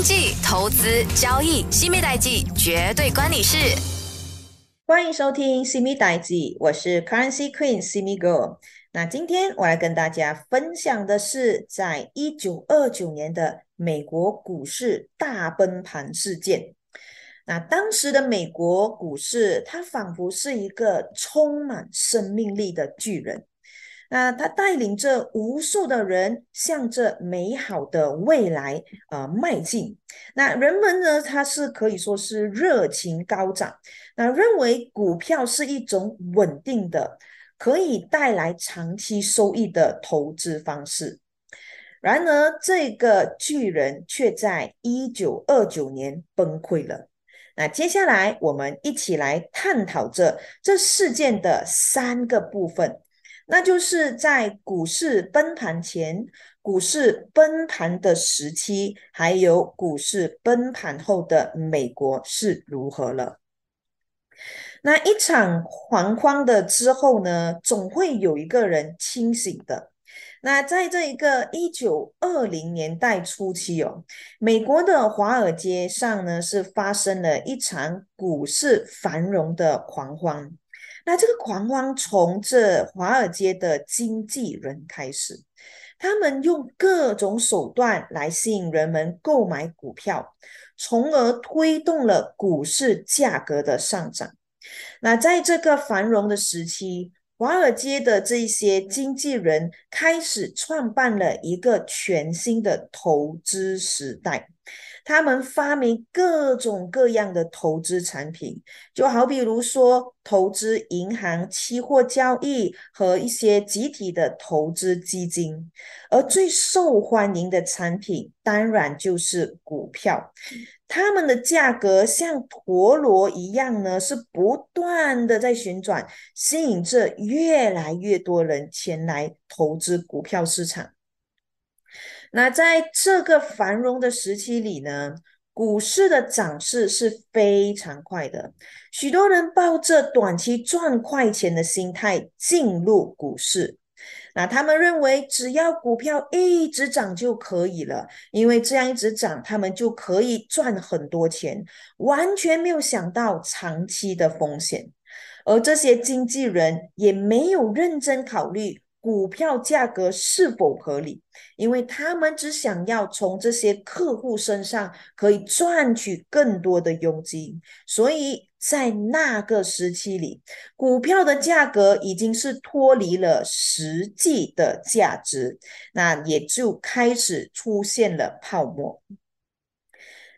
经济、投资、交易，西米代记绝对关你事。欢迎收听西米代记，我是 Currency Queen 西米 Girl。那今天我来跟大家分享的是，在一九二九年的美国股市大崩盘事件。那当时的美国股市，它仿佛是一个充满生命力的巨人。那他带领着无数的人向着美好的未来啊迈进。那人们呢，他是可以说是热情高涨，那认为股票是一种稳定的、可以带来长期收益的投资方式。然而，这个巨人却在一九二九年崩溃了。那接下来，我们一起来探讨这这事件的三个部分。那就是在股市崩盘前、股市崩盘的时期，还有股市崩盘后的美国是如何了。那一场惶慌的之后呢，总会有一个人清醒的。那在这一个一九二零年代初期哦，美国的华尔街上呢是发生了一场股市繁荣的狂欢。那这个狂欢从这华尔街的经纪人开始，他们用各种手段来吸引人们购买股票，从而推动了股市价格的上涨。那在这个繁荣的时期，华尔街的这些经纪人开始创办了一个全新的投资时代。他们发明各种各样的投资产品，就好比如说投资银行、期货交易和一些集体的投资基金，而最受欢迎的产品当然就是股票。它们的价格像陀螺一样呢，是不断的在旋转，吸引着越来越多人前来投资股票市场。那在这个繁荣的时期里呢，股市的涨势是非常快的，许多人抱着短期赚快钱的心态进入股市。那他们认为只要股票一直涨就可以了，因为这样一直涨，他们就可以赚很多钱，完全没有想到长期的风险。而这些经纪人也没有认真考虑。股票价格是否合理？因为他们只想要从这些客户身上可以赚取更多的佣金，所以在那个时期里，股票的价格已经是脱离了实际的价值，那也就开始出现了泡沫。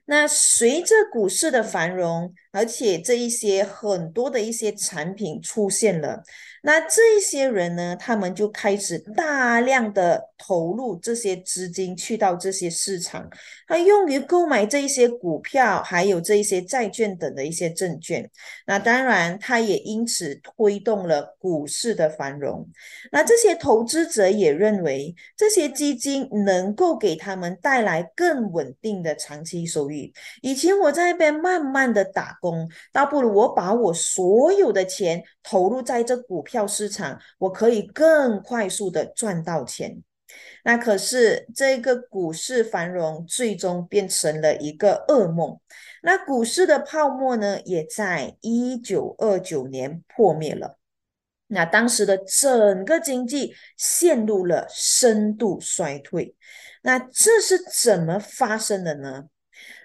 那随着股市的繁荣，而且这一些很多的一些产品出现了。那这些人呢，他们就开始大量的投入这些资金去到这些市场，他用于购买这一些股票，还有这一些债券等的一些证券。那当然，他也因此推动了股市的繁荣。那这些投资者也认为，这些基金能够给他们带来更稳定的长期收益。以前我在那边慢慢的打工，倒不如我把我所有的钱投入在这股票。市场，我可以更快速的赚到钱。那可是这个股市繁荣，最终变成了一个噩梦。那股市的泡沫呢，也在一九二九年破灭了。那当时的整个经济陷入了深度衰退。那这是怎么发生的呢？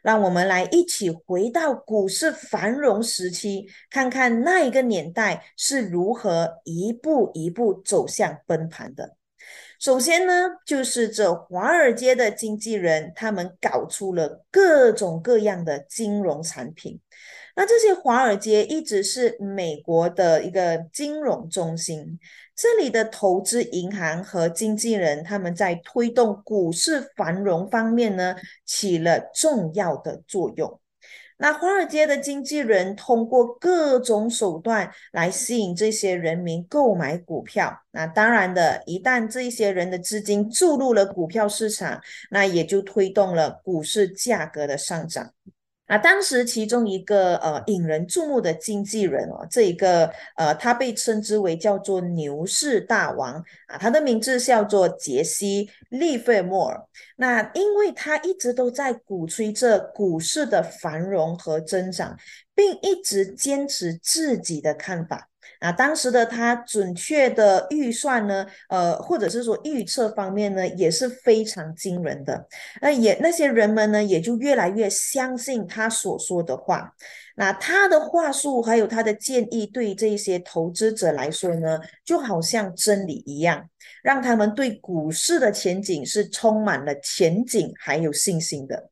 让我们来一起回到股市繁荣时期，看看那一个年代是如何一步一步走向崩盘的。首先呢，就是这华尔街的经纪人，他们搞出了各种各样的金融产品。那这些华尔街一直是美国的一个金融中心，这里的投资银行和经纪人，他们在推动股市繁荣方面呢，起了重要的作用。那华尔街的经纪人通过各种手段来吸引这些人民购买股票。那当然的，一旦这些人的资金注入了股票市场，那也就推动了股市价格的上涨。啊，当时其中一个呃引人注目的经纪人哦，这一个呃，他被称之为叫做牛市大王啊，他的名字叫做杰西·利弗莫尔。那因为他一直都在鼓吹着股市的繁荣和增长，并一直坚持自己的看法。啊，当时的他准确的预算呢，呃，或者是说预测方面呢，也是非常惊人的。那也那些人们呢，也就越来越相信他所说的话。那他的话术还有他的建议，对这些投资者来说呢，就好像真理一样，让他们对股市的前景是充满了前景还有信心的。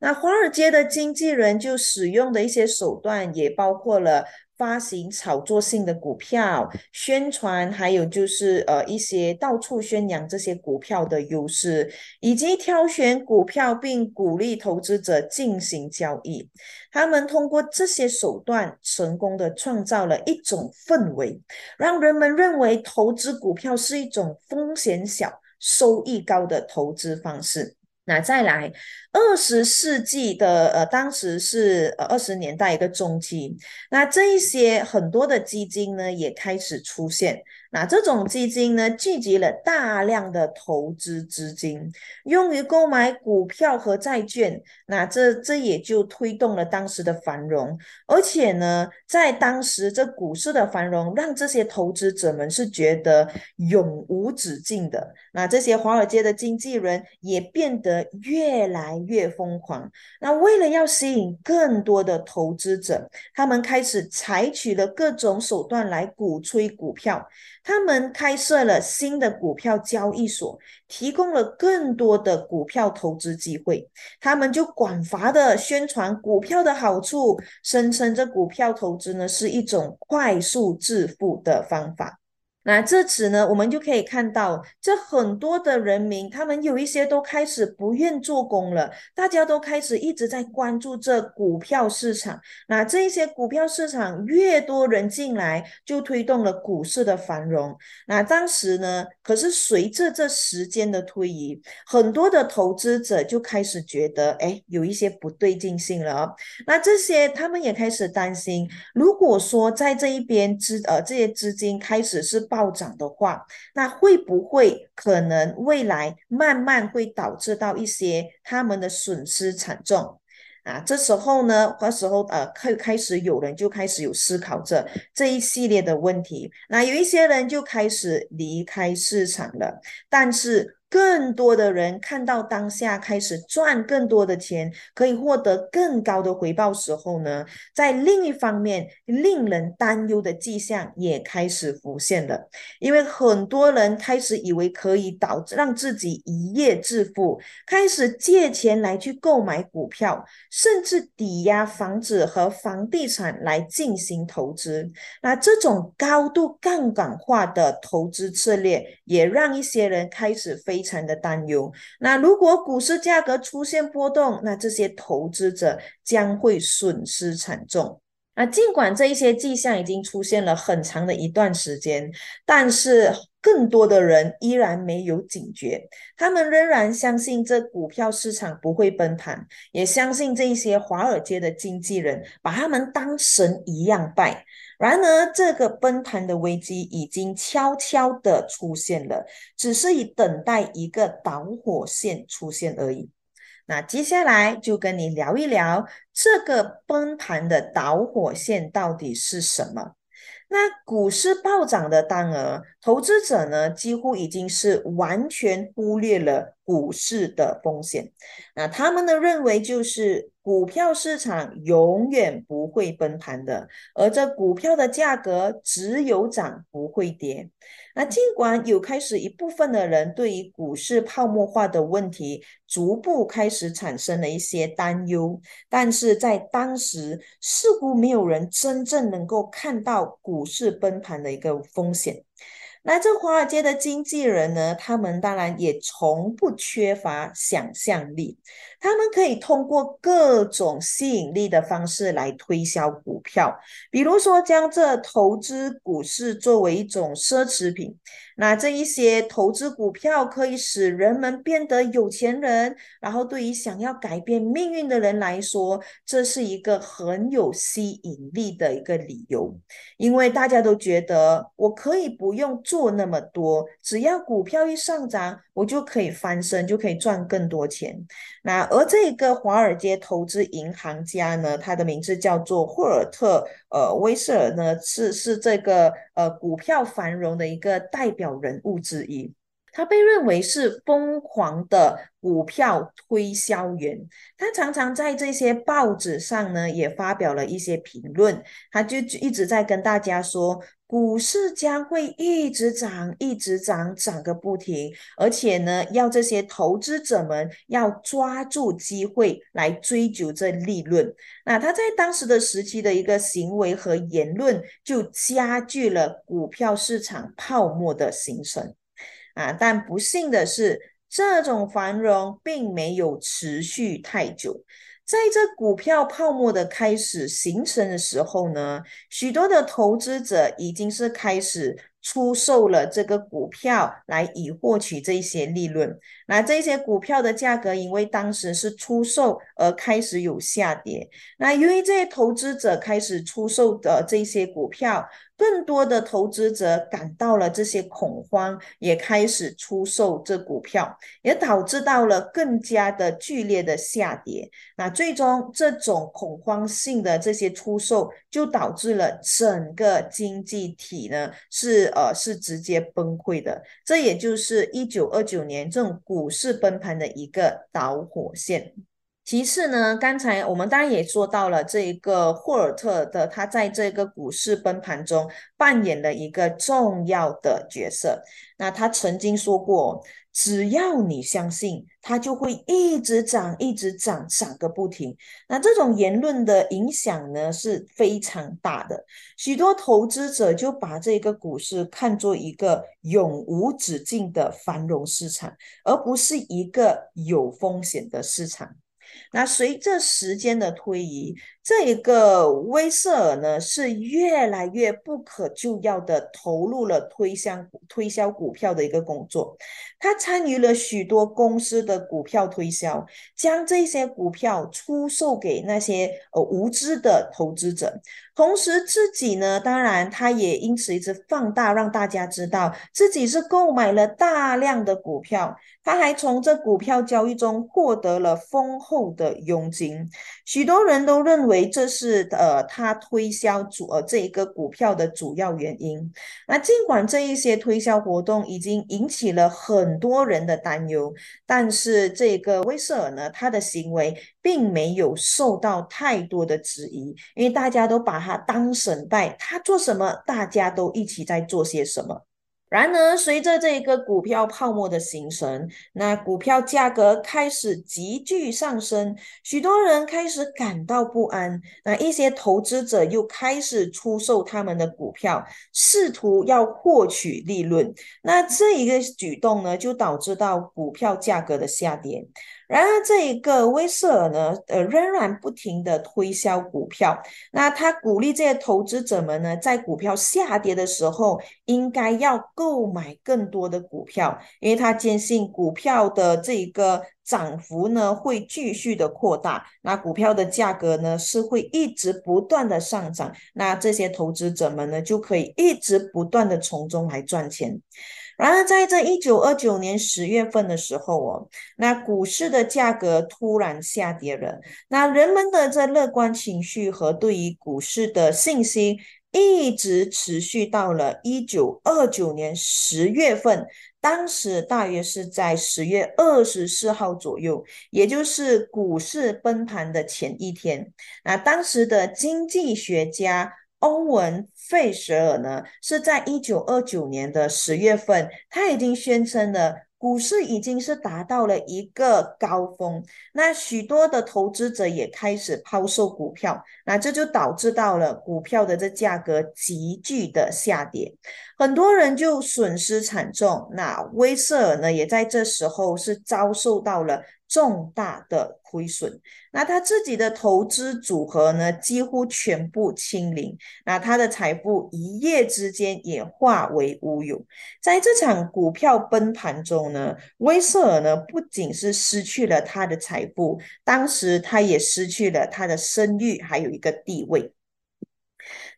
那华尔街的经纪人就使用的一些手段，也包括了。发行炒作性的股票，宣传，还有就是呃一些到处宣扬这些股票的优势，以及挑选股票并鼓励投资者进行交易。他们通过这些手段，成功的创造了一种氛围，让人们认为投资股票是一种风险小、收益高的投资方式。那再来，二十世纪的呃，当时是呃二十年代一个中期，那这一些很多的基金呢也开始出现。那这种基金呢，聚集了大量的投资资金，用于购买股票和债券。那这这也就推动了当时的繁荣。而且呢，在当时这股市的繁荣，让这些投资者们是觉得永无止境的。那这些华尔街的经纪人也变得越来越疯狂。那为了要吸引更多的投资者，他们开始采取了各种手段来鼓吹股票。他们开设了新的股票交易所，提供了更多的股票投资机会。他们就广发的宣传股票的好处，声称这股票投资呢是一种快速致富的方法。那这次呢，我们就可以看到，这很多的人民，他们有一些都开始不愿做工了，大家都开始一直在关注这股票市场。那这一些股票市场越多人进来，就推动了股市的繁荣。那当时呢，可是随着这时间的推移，很多的投资者就开始觉得，哎，有一些不对劲性了哦。那这些他们也开始担心，如果说在这一边资呃这些资金开始是暴涨的话，那会不会可能未来慢慢会导致到一些他们的损失惨重啊？这时候呢，那时候呃，开开始有人就开始有思考着这一系列的问题，那有一些人就开始离开市场了，但是。更多的人看到当下开始赚更多的钱，可以获得更高的回报时候呢，在另一方面，令人担忧的迹象也开始浮现了。因为很多人开始以为可以导致让自己一夜致富，开始借钱来去购买股票，甚至抵押房子和房地产来进行投资。那这种高度杠杆化的投资策略，也让一些人开始非。非常的担忧。那如果股市价格出现波动，那这些投资者将会损失惨重。那尽管这一些迹象已经出现了很长的一段时间，但是更多的人依然没有警觉。他们仍然相信这股票市场不会崩盘，也相信这些华尔街的经纪人把他们当神一样拜。然而，这个崩盘的危机已经悄悄的出现了，只是以等待一个导火线出现而已。那接下来就跟你聊一聊这个崩盘的导火线到底是什么。那股市暴涨的当儿，投资者呢几乎已经是完全忽略了股市的风险。那他们呢认为就是股票市场永远不会崩盘的，而这股票的价格只有涨不会跌。那尽管有开始一部分的人对于股市泡沫化的问题逐步开始产生了一些担忧，但是在当时似乎没有人真正能够看到股市崩盘的一个风险。那这华尔街的经纪人呢？他们当然也从不缺乏想象力。他们可以通过各种吸引力的方式来推销股票，比如说将这投资股市作为一种奢侈品。那这一些投资股票可以使人们变得有钱人，然后对于想要改变命运的人来说，这是一个很有吸引力的一个理由，因为大家都觉得我可以不用做那么多，只要股票一上涨，我就可以翻身，就可以赚更多钱。那而这个华尔街投资银行家呢，他的名字叫做霍尔特呃威瑟尔呢，是是这个呃股票繁荣的一个代表。人物之一，他被认为是疯狂的股票推销员。他常常在这些报纸上呢，也发表了一些评论。他就一直在跟大家说，股市将会一直涨，一直涨，涨个不停。而且呢，要这些投资者们要抓住机会来追求这利润。那他在当时的时期的一个行为和言论，就加剧了股票市场泡沫的形成。啊，但不幸的是，这种繁荣并没有持续太久。在这股票泡沫的开始形成的时候呢，许多的投资者已经是开始。出售了这个股票来以获取这些利润，那这些股票的价格因为当时是出售而开始有下跌。那由于这些投资者开始出售的这些股票，更多的投资者感到了这些恐慌，也开始出售这股票，也导致到了更加的剧烈的下跌。那最终这种恐慌性的这些出售，就导致了整个经济体呢是。呃，是直接崩溃的，这也就是一九二九年这种股市崩盘的一个导火线。其次呢，刚才我们当然也说到了这一个霍尔特的，他在这个股市崩盘中扮演了一个重要的角色。那他曾经说过。只要你相信，它就会一直涨，一直涨，涨个不停。那这种言论的影响呢是非常大的，许多投资者就把这个股市看作一个永无止境的繁荣市场，而不是一个有风险的市场。那随着时间的推移，这一个威瑟尔呢是越来越不可救药的投入了推销推销股票的一个工作。他参与了许多公司的股票推销，将这些股票出售给那些呃无知的投资者。同时，自己呢，当然他也因此一直放大，让大家知道自己是购买了大量的股票。他还从这股票交易中获得了丰厚的佣金，许多人都认为这是呃他推销主呃这一个股票的主要原因。那尽管这一些推销活动已经引起了很多人的担忧，但是这个威瑟尔呢，他的行为并没有受到太多的质疑，因为大家都把他当神拜，他做什么，大家都一起在做些什么。然而，随着这个股票泡沫的形成，那股票价格开始急剧上升，许多人开始感到不安。那一些投资者又开始出售他们的股票，试图要获取利润。那这一个举动呢，就导致到股票价格的下跌。然而，这一个威瑟尔呢，呃，仍然不停的推销股票。那他鼓励这些投资者们呢，在股票下跌的时候，应该要购买更多的股票，因为他坚信股票的这一个涨幅呢会继续的扩大，那股票的价格呢是会一直不断的上涨，那这些投资者们呢就可以一直不断的从中来赚钱。然而，在这一九二九年十月份的时候哦，那股市的价格突然下跌了。那人们的这乐观情绪和对于股市的信心，一直持续到了一九二九年十月份。当时大约是在十月二十四号左右，也就是股市崩盘的前一天。那当时的经济学家。欧文·费舍尔呢，是在一九二九年的十月份，他已经宣称了股市已经是达到了一个高峰。那许多的投资者也开始抛售股票，那这就导致到了股票的这价格急剧的下跌，很多人就损失惨重。那威瑟尔呢，也在这时候是遭受到了。重大的亏损。那他自己的投资组合呢，几乎全部清零。那他的财富一夜之间也化为乌有。在这场股票崩盘中呢，威瑟尔呢不仅是失去了他的财富，当时他也失去了他的声誉，还有一个地位。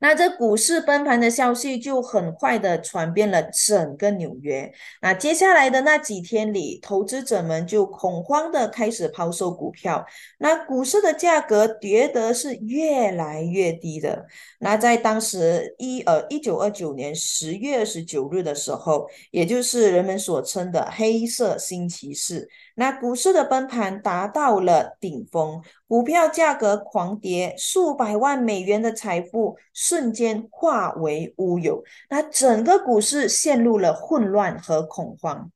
那这股市崩盘的消息就很快的传遍了整个纽约。那接下来的那几天里，投资者们就恐慌的开始抛售股票。那股市的价格跌得是越来越低的。那在当时一呃一九二九年十月二十九日的时候，也就是人们所称的黑色星期四。那股市的崩盘达到了顶峰，股票价格狂跌，数百万美元的财富瞬间化为乌有。那整个股市陷入了混乱和恐慌。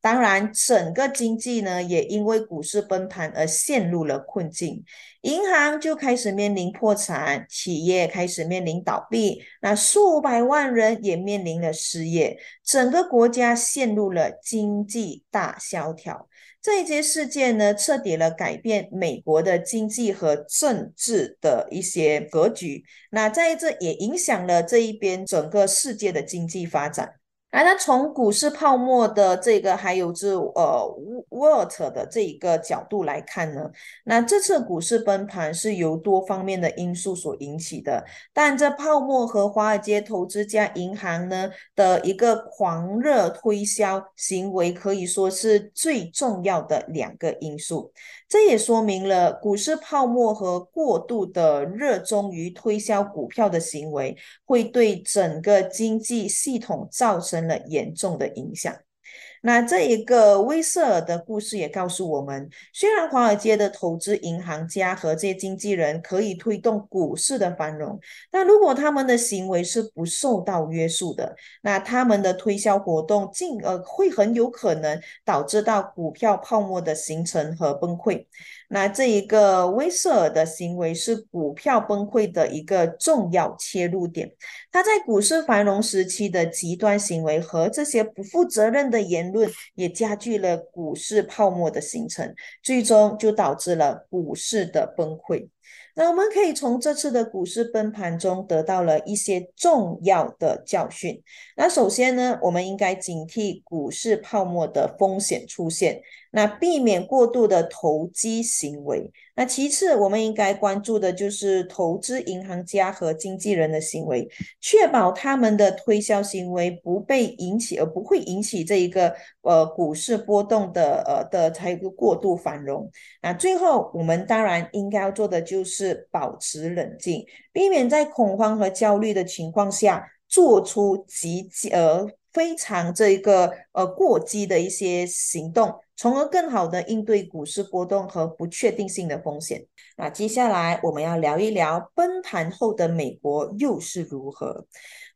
当然，整个经济呢也因为股市崩盘而陷入了困境，银行就开始面临破产，企业开始面临倒闭，那数百万人也面临了失业，整个国家陷入了经济大萧条。这一些事件呢，彻底了改变美国的经济和政治的一些格局。那在这也影响了这一边整个世界的经济发展。来那从股市泡沫的这个，还有这呃，what 的这一个角度来看呢，那这次股市崩盘是由多方面的因素所引起的。但这泡沫和华尔街投资家银行呢的一个狂热推销行为，可以说是最重要的两个因素。这也说明了股市泡沫和过度的热衷于推销股票的行为，会对整个经济系统造成了严重的影响。那这一个威瑟尔的故事也告诉我们，虽然华尔街的投资银行家和这些经纪人可以推动股市的繁荣，但如果他们的行为是不受到约束的，那他们的推销活动进而会很有可能导致到股票泡沫的形成和崩溃。那这一个威瑟尔的行为是股票崩溃的一个重要切入点。他在股市繁荣时期的极端行为和这些不负责任的言论，也加剧了股市泡沫的形成，最终就导致了股市的崩溃。那我们可以从这次的股市崩盘中得到了一些重要的教训。那首先呢，我们应该警惕股市泡沫的风险出现，那避免过度的投机行为。那其次，我们应该关注的就是投资银行家和经纪人的行为，确保他们的推销行为不被引起，而不会引起这一个呃股市波动的呃的才一个过度繁荣。那最后，我们当然应该要做的就是保持冷静，避免在恐慌和焦虑的情况下做出极呃非常这一个呃过激的一些行动。从而更好的应对股市波动和不确定性的风险。那接下来我们要聊一聊崩盘后的美国又是如何。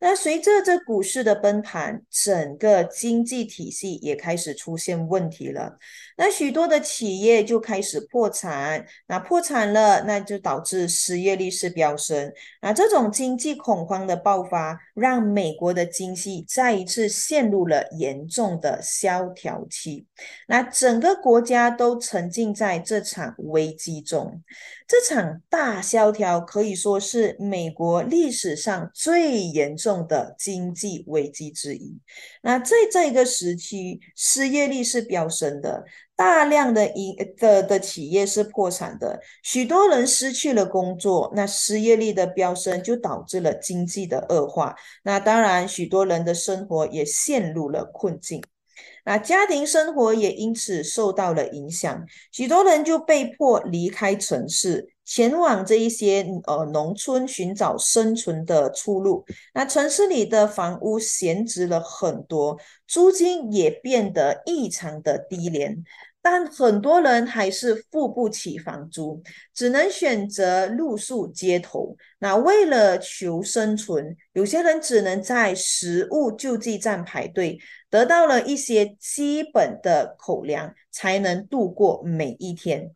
那随着这股市的崩盘，整个经济体系也开始出现问题了。那许多的企业就开始破产，那破产了，那就导致失业率是飙升。那这种经济恐慌的爆发，让美国的经济再一次陷入了严重的萧条期。那整个国家都沉浸在这场危机中。这场大萧条可以说是美国历史上最严重的经济危机之一。那在这个时期，失业率是飙升的，大量的营的的企业是破产的，许多人失去了工作。那失业率的飙升就导致了经济的恶化。那当然，许多人的生活也陷入了困境。那家庭生活也因此受到了影响，许多人就被迫离开城市，前往这一些呃农村寻找生存的出路。那城市里的房屋闲置了很多，租金也变得异常的低廉。但很多人还是付不起房租，只能选择露宿街头。那为了求生存，有些人只能在食物救济站排队，得到了一些基本的口粮，才能度过每一天。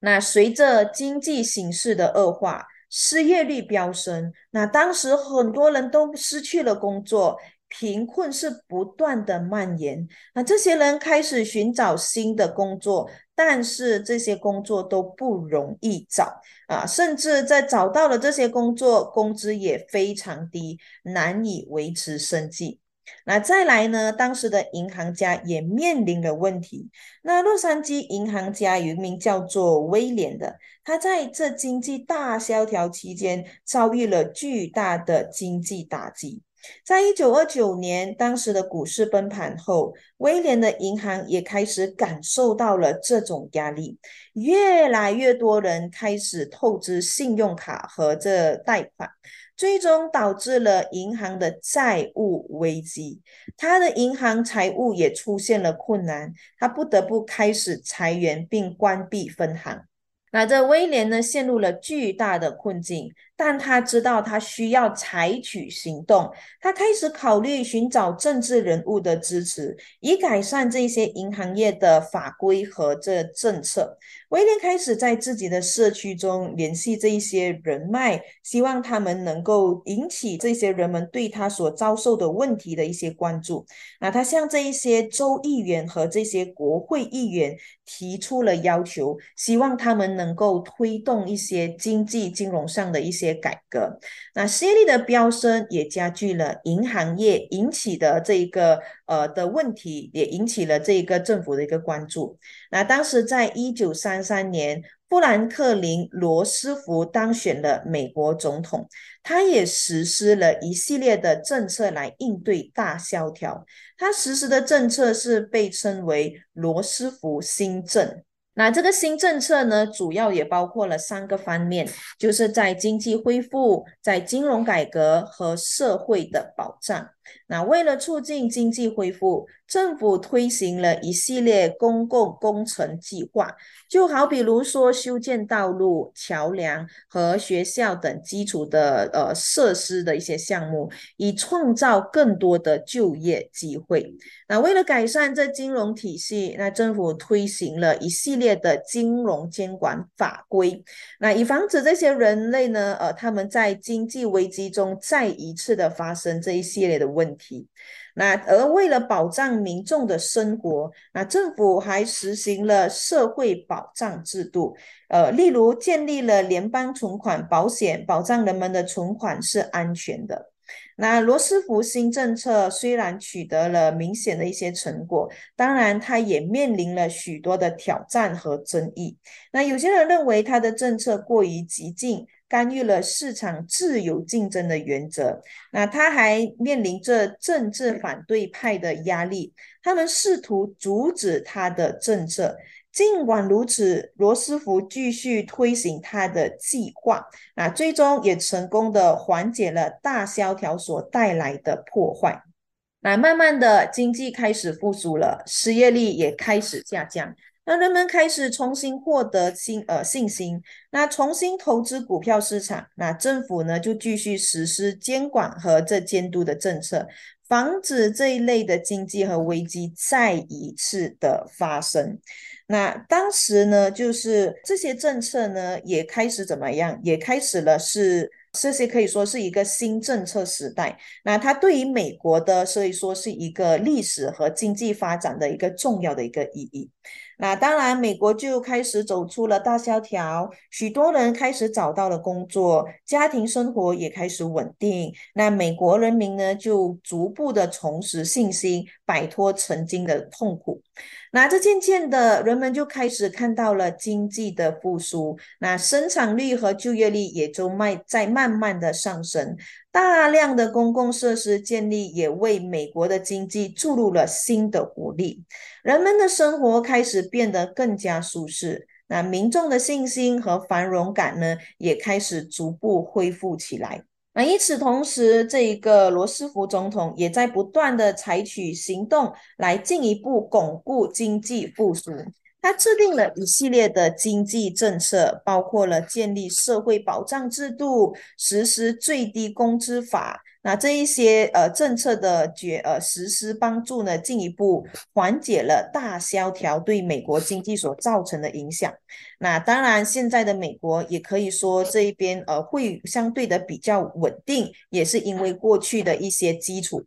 那随着经济形势的恶化，失业率飙升，那当时很多人都失去了工作。贫困是不断的蔓延，那这些人开始寻找新的工作，但是这些工作都不容易找啊，甚至在找到了这些工作，工资也非常低，难以维持生计。那再来呢？当时的银行家也面临了问题。那洛杉矶银行家有一名叫做威廉的，他在这经济大萧条期间遭遇了巨大的经济打击。在一九二九年，当时的股市崩盘后，威廉的银行也开始感受到了这种压力，越来越多人开始透支信用卡和这贷款。最终导致了银行的债务危机，他的银行财务也出现了困难，他不得不开始裁员并关闭分行。那这威廉呢，陷入了巨大的困境。但他知道他需要采取行动，他开始考虑寻找政治人物的支持，以改善这些银行业的法规和这政策。威廉开始在自己的社区中联系这一些人脉，希望他们能够引起这些人们对他所遭受的问题的一些关注。那他向这一些州议员和这些国会议员提出了要求，希望他们能够推动一些经济金融上的一些。些改革，那失业率的飙升也加剧了银行业引起的这一个呃的问题，也引起了这一个政府的一个关注。那当时在一九三三年，富兰克林·罗斯福当选了美国总统，他也实施了一系列的政策来应对大萧条。他实施的政策是被称为罗斯福新政。那这个新政策呢，主要也包括了三个方面，就是在经济恢复、在金融改革和社会的保障。那为了促进经济恢复，政府推行了一系列公共工程计划，就好比如说修建道路、桥梁和学校等基础的呃设施的一些项目，以创造更多的就业机会。那为了改善这金融体系，那政府推行了一系列的金融监管法规，那以防止这些人类呢，呃，他们在经济危机中再一次的发生这一系列的。问题，那而为了保障民众的生活，那政府还实行了社会保障制度，呃，例如建立了联邦存款保险，保障人们的存款是安全的。那罗斯福新政策虽然取得了明显的一些成果，当然他也面临了许多的挑战和争议。那有些人认为他的政策过于激进。干预了市场自由竞争的原则，那他还面临着政治反对派的压力，他们试图阻止他的政策。尽管如此，罗斯福继续推行他的计划，那最终也成功的缓解了大萧条所带来的破坏。那慢慢的经济开始复苏了，失业率也开始下降。那人们开始重新获得信呃信心，那重新投资股票市场，那政府呢就继续实施监管和这监督的政策，防止这一类的经济和危机再一次的发生。那当时呢，就是这些政策呢也开始怎么样，也开始了是。这些可以说是一个新政策时代，那它对于美国的，所以说是一个历史和经济发展的一个重要的一个意义。那当然，美国就开始走出了大萧条，许多人开始找到了工作，家庭生活也开始稳定。那美国人民呢，就逐步的重拾信心，摆脱曾经的痛苦。那这渐渐的，人们就开始看到了经济的复苏，那生产率和就业率也就慢在慢慢的上升，大量的公共设施建立也为美国的经济注入了新的活力，人们的生活开始变得更加舒适，那民众的信心和繁荣感呢，也开始逐步恢复起来。那与此同时，这一个罗斯福总统也在不断的采取行动来进一步巩固经济复苏。他制定了一系列的经济政策，包括了建立社会保障制度、实施最低工资法。那这一些呃政策的决呃实施，帮助呢进一步缓解了大萧条对美国经济所造成的影响。那当然，现在的美国也可以说这一边呃会相对的比较稳定，也是因为过去的一些基础。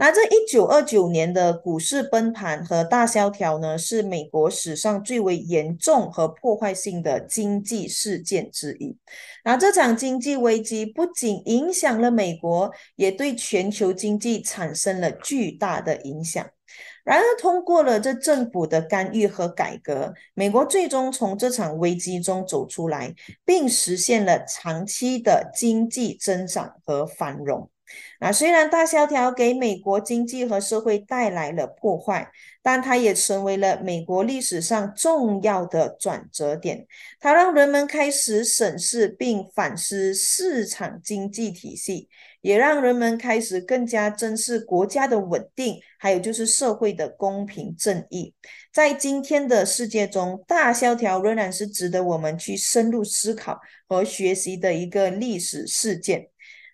那这一九二九年的股市崩盘和大萧条呢，是美国史上最为严重和破坏性的经济事件之一。那这场经济危机不仅影响了美国，也对全球经济产生了巨大的影响。然而，通过了这政府的干预和改革，美国最终从这场危机中走出来，并实现了长期的经济增长和繁荣。那虽然大萧条给美国经济和社会带来了破坏，但它也成为了美国历史上重要的转折点。它让人们开始审视并反思市场经济体系，也让人们开始更加珍视国家的稳定，还有就是社会的公平正义。在今天的世界中，大萧条仍然是值得我们去深入思考和学习的一个历史事件。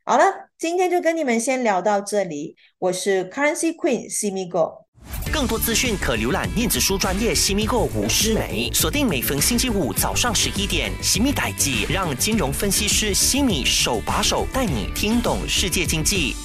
好了，今天就跟你们先聊到这里。我是 Currency Queen 西米 Go，更多资讯可浏览电子书专业西米 Go 吴诗梅，锁定每逢星期五早上十一点，西米代记让金融分析师西米手把手带你听懂世界经济。